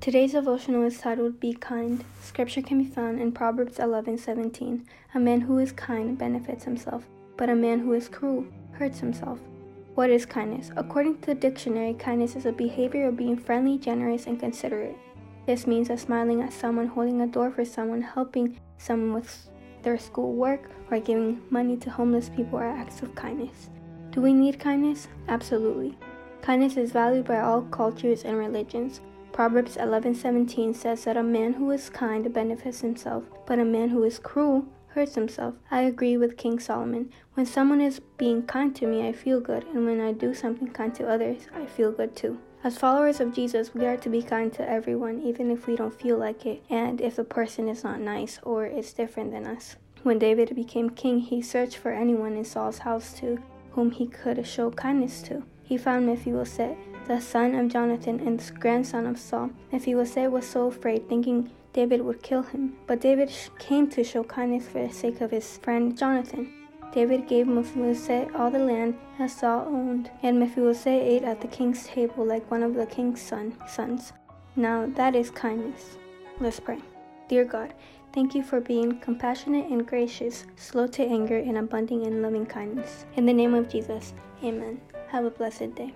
Today's devotional is titled Be Kind. Scripture can be found in Proverbs 11:17. A man who is kind benefits himself, but a man who is cruel hurts himself. What is kindness? According to the dictionary, kindness is a behavior of being friendly, generous, and considerate. This means that smiling at someone, holding a door for someone, helping someone with their school work, or giving money to homeless people are acts of kindness. Do we need kindness? Absolutely. Kindness is valued by all cultures and religions. Proverbs 11:17 says that a man who is kind benefits himself, but a man who is cruel hurts himself. I agree with King Solomon. When someone is being kind to me, I feel good, and when I do something kind to others, I feel good too. As followers of Jesus, we are to be kind to everyone, even if we don't feel like it, and if the person is not nice or is different than us. When David became king, he searched for anyone in Saul's house to whom he could show kindness to. He found Mephibosheth, the son of Jonathan and the grandson of Saul. Mephibosheth was so afraid, thinking David would kill him. But David came to show kindness for the sake of his friend Jonathan. David gave Mephibosheth all the land that Saul owned, and Mephibosheth ate at the king's table like one of the king's son, sons. Now that is kindness. Let's pray. Dear God, thank you for being compassionate and gracious, slow to anger, and abounding in loving kindness. In the name of Jesus, amen. Have a blessed day.